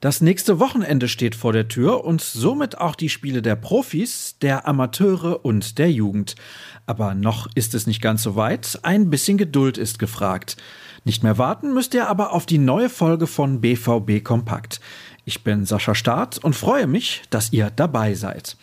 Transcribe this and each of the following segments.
Das nächste Wochenende steht vor der Tür und somit auch die Spiele der Profis, der Amateure und der Jugend. Aber noch ist es nicht ganz so weit, ein bisschen Geduld ist gefragt. Nicht mehr warten müsst ihr aber auf die neue Folge von BVB Kompakt. Ich bin Sascha Staat und freue mich, dass ihr dabei seid.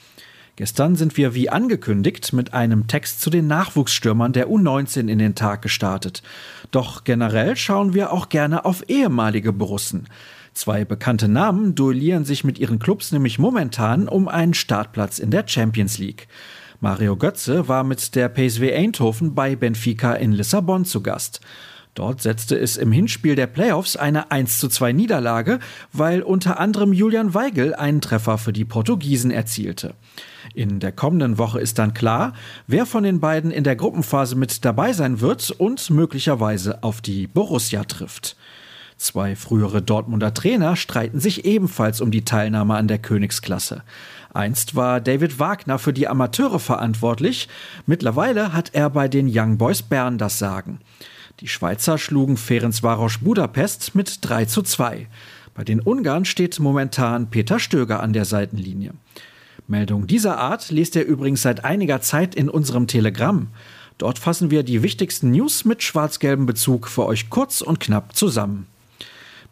Gestern sind wir wie angekündigt mit einem Text zu den Nachwuchsstürmern der U19 in den Tag gestartet. Doch generell schauen wir auch gerne auf ehemalige Borussen. Zwei bekannte Namen duellieren sich mit ihren Clubs nämlich momentan um einen Startplatz in der Champions League. Mario Götze war mit der PSV Eindhoven bei Benfica in Lissabon zu Gast. Dort setzte es im Hinspiel der Playoffs eine 1 zu 2 Niederlage, weil unter anderem Julian Weigel einen Treffer für die Portugiesen erzielte. In der kommenden Woche ist dann klar, wer von den beiden in der Gruppenphase mit dabei sein wird und möglicherweise auf die Borussia trifft. Zwei frühere Dortmunder Trainer streiten sich ebenfalls um die Teilnahme an der Königsklasse. Einst war David Wagner für die Amateure verantwortlich, mittlerweile hat er bei den Young Boys Bern das Sagen. Die Schweizer schlugen Ferencvaros Budapest mit 3 zu 2. Bei den Ungarn steht momentan Peter Stöger an der Seitenlinie. Meldung dieser Art lest ihr übrigens seit einiger Zeit in unserem Telegramm. Dort fassen wir die wichtigsten News mit schwarz-gelbem Bezug für euch kurz und knapp zusammen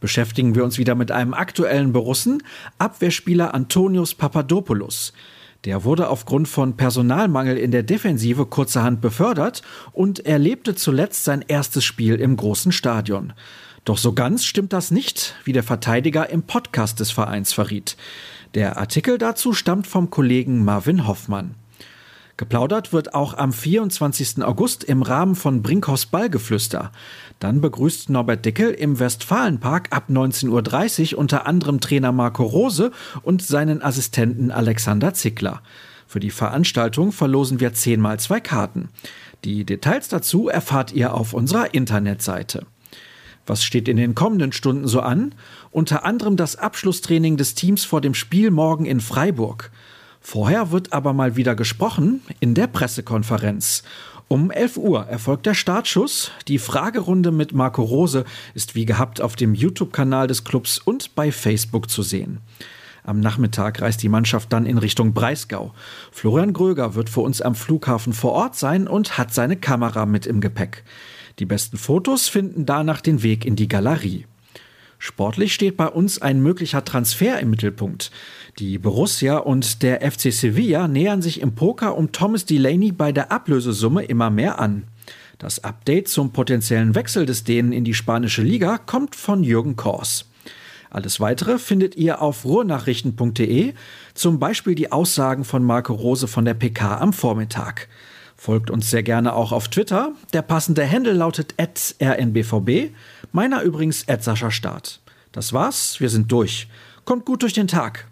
beschäftigen wir uns wieder mit einem aktuellen Borussen, Abwehrspieler Antonius Papadopoulos. Der wurde aufgrund von Personalmangel in der Defensive kurzerhand befördert und erlebte zuletzt sein erstes Spiel im großen Stadion. Doch so ganz stimmt das nicht, wie der Verteidiger im Podcast des Vereins verriet. Der Artikel dazu stammt vom Kollegen Marvin Hoffmann. Geplaudert wird auch am 24. August im Rahmen von Brinkhoffs Ballgeflüster. Dann begrüßt Norbert Dickel im Westfalenpark ab 19.30 Uhr unter anderem Trainer Marco Rose und seinen Assistenten Alexander Zickler. Für die Veranstaltung verlosen wir zehnmal zwei Karten. Die Details dazu erfahrt ihr auf unserer Internetseite. Was steht in den kommenden Stunden so an? Unter anderem das Abschlusstraining des Teams vor dem Spiel morgen in Freiburg. Vorher wird aber mal wieder gesprochen in der Pressekonferenz. Um 11 Uhr erfolgt der Startschuss. Die Fragerunde mit Marco Rose ist wie gehabt auf dem YouTube-Kanal des Clubs und bei Facebook zu sehen. Am Nachmittag reist die Mannschaft dann in Richtung Breisgau. Florian Gröger wird für uns am Flughafen vor Ort sein und hat seine Kamera mit im Gepäck. Die besten Fotos finden danach den Weg in die Galerie. Sportlich steht bei uns ein möglicher Transfer im Mittelpunkt. Die Borussia und der FC Sevilla nähern sich im Poker um Thomas Delaney bei der Ablösesumme immer mehr an. Das Update zum potenziellen Wechsel des Dänen in die spanische Liga kommt von Jürgen Kors. Alles weitere findet ihr auf ruhrnachrichten.de, zum Beispiel die Aussagen von Marco Rose von der PK am Vormittag. Folgt uns sehr gerne auch auf Twitter. Der passende Handle lautet rnbvb, meiner übrigens Sascha Start. Das war's, wir sind durch. Kommt gut durch den Tag.